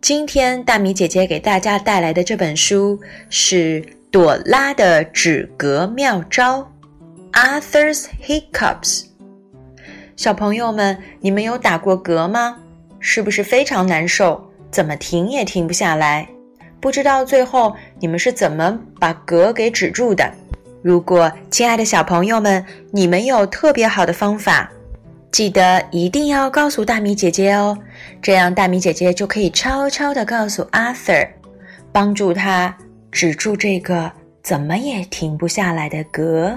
今天大米姐姐给大家带来的这本书是朵拉的止嗝妙招，Arthur's Hiccups。小朋友们，你们有打过嗝吗？是不是非常难受？怎么停也停不下来？不知道最后你们是怎么把嗝给止住的？如果亲爱的小朋友们，你们有特别好的方法，记得一定要告诉大米姐姐哦，这样大米姐姐就可以悄悄地告诉 Arthur，帮助他止住这个怎么也停不下来的嗝。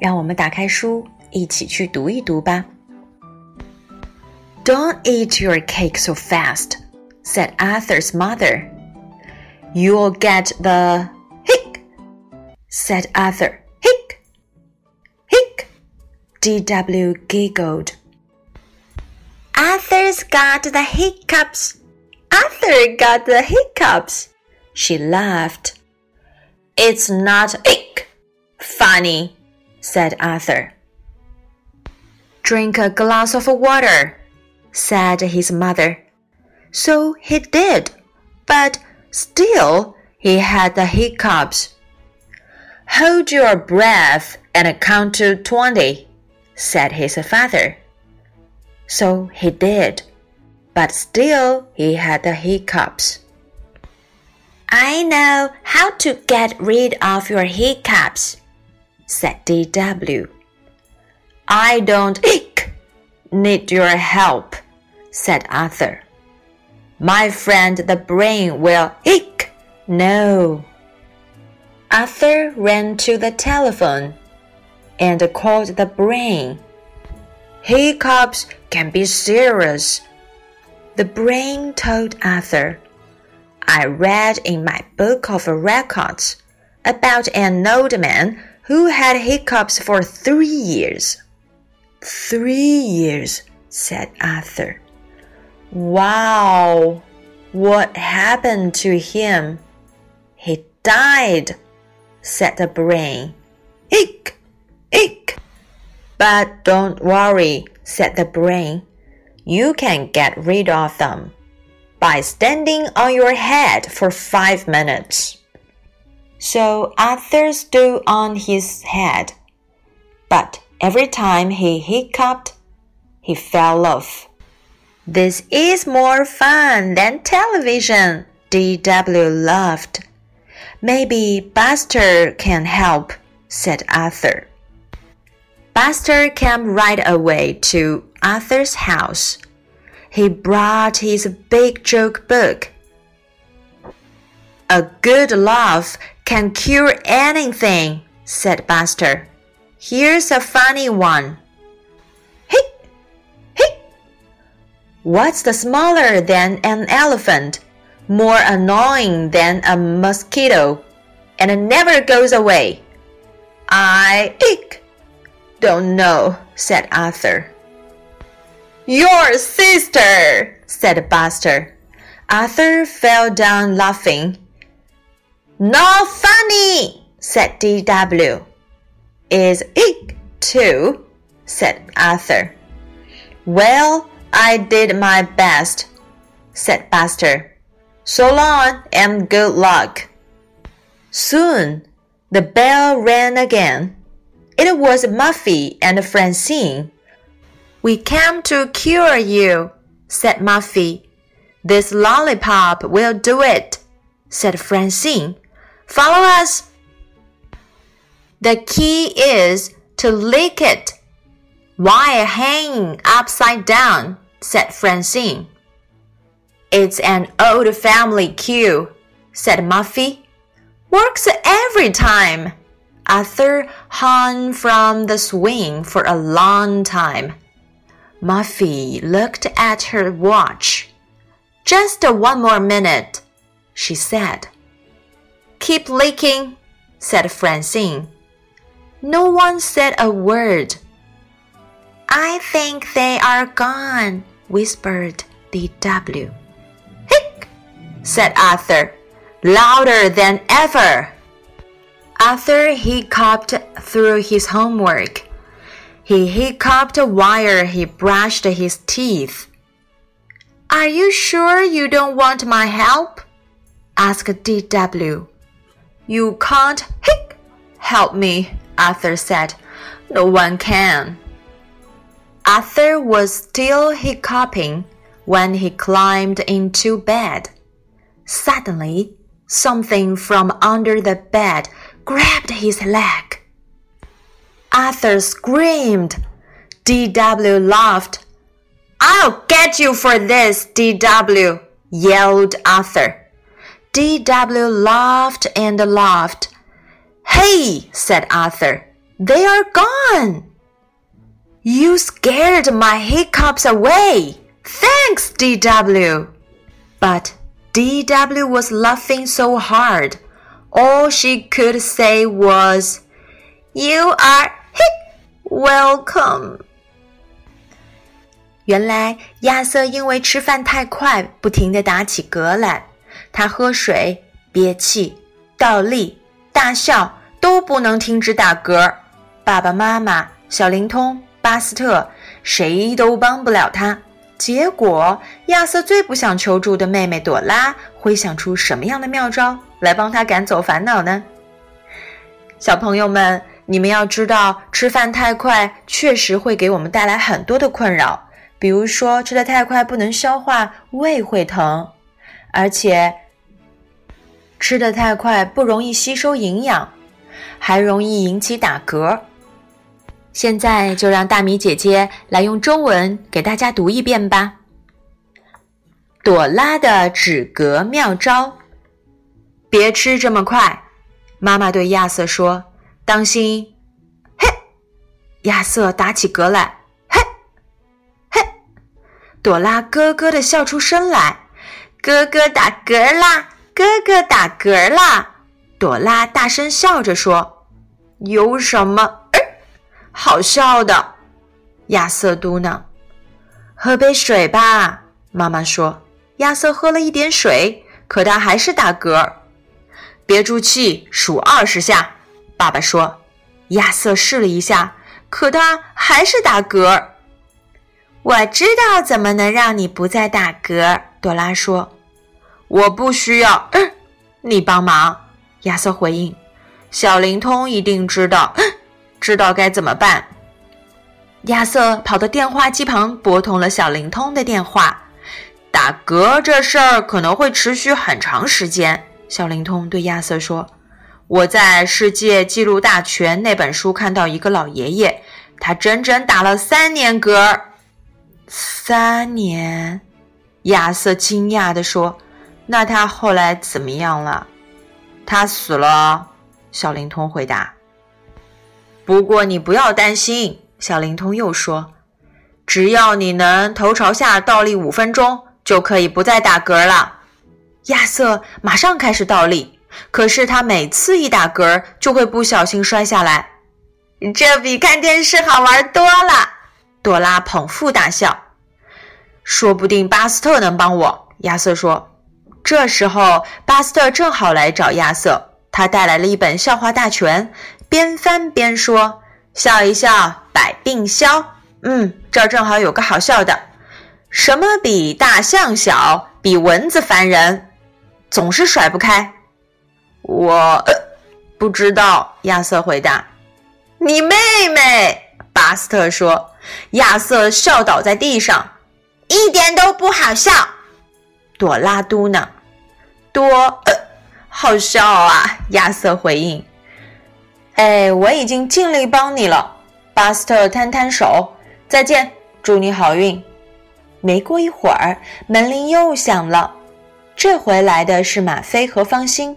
让我们打开书，一起去读一读吧。Don't eat your cake so fast, said Arthur's mother. You'll get the hic, said Arthur. D.W. giggled. Arthur's got the hiccups. Arthur got the hiccups. She laughed. It's not ick funny, said Arthur. Drink a glass of water, said his mother. So he did, but Still, he had the hiccups. Hold your breath and count to twenty, said his father. So he did, but still he had the hiccups. I know how to get rid of your hiccups, said D.W. I don't hic, need your help, said Arthur. My friend the brain will hic. No. Arthur ran to the telephone and called the brain. Hiccups can be serious. The brain told Arthur. I read in my book of records about an old man who had hiccups for three years. Three years, said Arthur. Wow! What happened to him? He died, said the brain. Eek! Eek! But don't worry, said the brain. You can get rid of them by standing on your head for five minutes. So Arthur stood on his head, but every time he hiccuped, he fell off. This is more fun than television, D.W. laughed. Maybe Buster can help, said Arthur. Buster came right away to Arthur's house. He brought his big joke book. A good laugh can cure anything, said Buster. Here's a funny one. Hey, hey. What's the smaller than an elephant, more annoying than a mosquito, and never goes away? I ick. Don't know, said Arthur. Your sister, said Buster. Arthur fell down laughing. Not funny, said D.W. Is ick too, said Arthur. Well, I did my best, said Buster. So long and good luck. Soon the bell rang again. It was Muffy and Francine. We came to cure you, said Muffy. This lollipop will do it, said Francine. Follow us. The key is to lick it while hanging upside down, said Francine. It's an old family cue, said Muffy. Works every time. Arthur hung from the swing for a long time. Muffy looked at her watch. Just one more minute, she said. Keep licking, said Francine. No one said a word. I think they are gone, whispered D.W. Hic, said Arthur, louder than ever. Arthur hiccuped through his homework. He hiccuped while he brushed his teeth. Are you sure you don't want my help? asked D.W. You can't hic, help me, Arthur said. No one can. Arthur was still hiccuping when he climbed into bed. Suddenly, something from under the bed grabbed his leg. Arthur screamed. D.W. laughed. I'll get you for this, D.W., yelled Arthur. D.W. laughed and laughed. Hey, said Arthur, they are gone. You scared my hiccups away. Thanks, D.W. But D.W. was laughing so hard, all she could say was, You are hic welcome. 原来亚瑟因为吃饭太快，不停地打起嗝来。他喝水、憋气、倒立、大笑，都不能停止打嗝。爸爸妈妈、小灵通、巴斯特，谁都帮不了他。结果，亚瑟最不想求助的妹妹朵拉，会想出什么样的妙招来帮他赶走烦恼呢？小朋友们，你们要知道，吃饭太快确实会给我们带来很多的困扰。比如说，吃的太快不能消化，胃会疼；而且吃的太快不容易吸收营养，还容易引起打嗝。现在就让大米姐姐来用中文给大家读一遍吧。朵拉的止嗝妙招：别吃这么快。妈妈对亚瑟说：“当心！”嘿，亚瑟打起嗝来。嘿，嘿朵拉咯咯地笑出声来，哥哥打嗝啦！哥哥打嗝啦！朵拉大声笑着说：“有什么好笑的？”亚瑟嘟囔：“喝杯水吧。”妈妈说。亚瑟喝了一点水，可他还是打嗝。憋住气，数二十下。爸爸说。亚瑟试了一下，可他还是打嗝。我知道怎么能让你不再打嗝，朵拉说。我不需要，你帮忙。亚瑟回应。小灵通一定知道，知道该怎么办。亚瑟跑到电话机旁拨通了小灵通的电话。打嗝这事儿可能会持续很长时间，小灵通对亚瑟说。我在《世界纪录大全》那本书看到一个老爷爷，他整整打了三年嗝。三年，亚瑟惊讶地说：“那他后来怎么样了？”他死了。小灵通回答。不过你不要担心，小灵通又说：“只要你能头朝下倒立五分钟，就可以不再打嗝了。”亚瑟马上开始倒立，可是他每次一打嗝就会不小心摔下来。这比看电视好玩多了。朵拉捧腹大笑，说不定巴斯特能帮我。亚瑟说。这时候，巴斯特正好来找亚瑟，他带来了一本笑话大全，边翻边说：“笑一笑，百病消。”嗯，这儿正好有个好笑的。什么比大象小？比蚊子烦人，总是甩不开。我呃不知道。亚瑟回答。你妹妹。巴斯特说：“亚瑟笑倒在地上，一点都不好笑。”朵拉嘟囔：“多呃好笑啊！”亚瑟回应：“哎，我已经尽力帮你了。”巴斯特摊摊手：“再见，祝你好运。”没过一会儿，门铃又响了，这回来的是马飞和方心。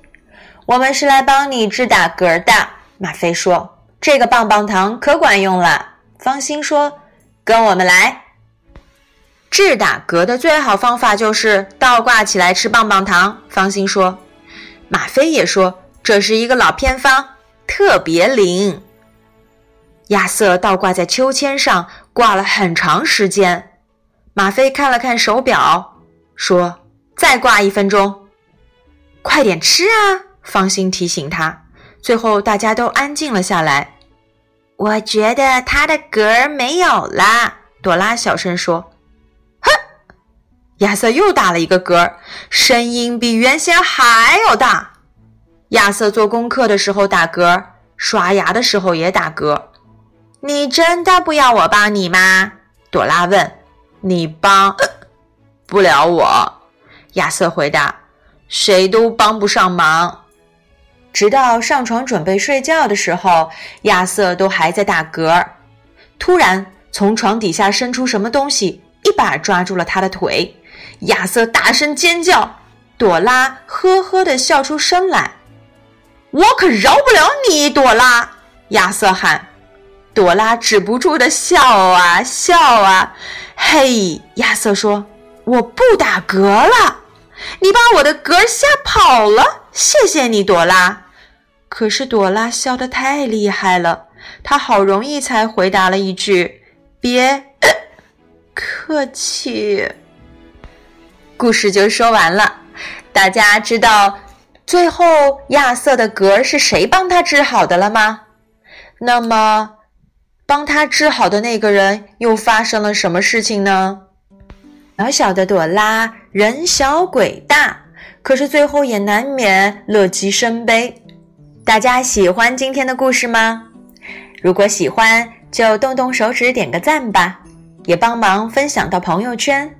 我们是来帮你治打嗝的。”马飞说。这个棒棒糖可管用了，方心说：“跟我们来。”治打嗝的最好方法就是倒挂起来吃棒棒糖。方心说：“马飞也说这是一个老偏方，特别灵。”亚瑟倒挂在秋千上挂了很长时间。马飞看了看手表，说：“再挂一分钟，快点吃啊！”方心提醒他。最后，大家都安静了下来。我觉得他的嗝儿没有了，朵拉小声说。哼，亚瑟又打了一个嗝，声音比原先还要大。亚瑟做功课的时候打嗝，刷牙的时候也打嗝。你真的不要我帮你吗？朵拉问。你帮 不了我，亚瑟回答。谁都帮不上忙。直到上床准备睡觉的时候，亚瑟都还在打嗝。突然，从床底下伸出什么东西，一把抓住了他的腿。亚瑟大声尖叫，朵拉呵呵地笑出声来。我可饶不了你，朵拉！亚瑟喊。朵拉止不住的笑啊笑啊。嘿，亚瑟说：“我不打嗝了，你把我的嗝吓跑了，谢谢你，朵拉。”可是朵拉笑得太厉害了，她好容易才回答了一句：“别客气。”故事就说完了，大家知道。最后，亚瑟的嗝是谁帮他治好的了吗？那么，帮他治好的那个人又发生了什么事情呢？小小的朵拉人小鬼大，可是最后也难免乐极生悲。大家喜欢今天的故事吗？如果喜欢，就动动手指点个赞吧，也帮忙分享到朋友圈。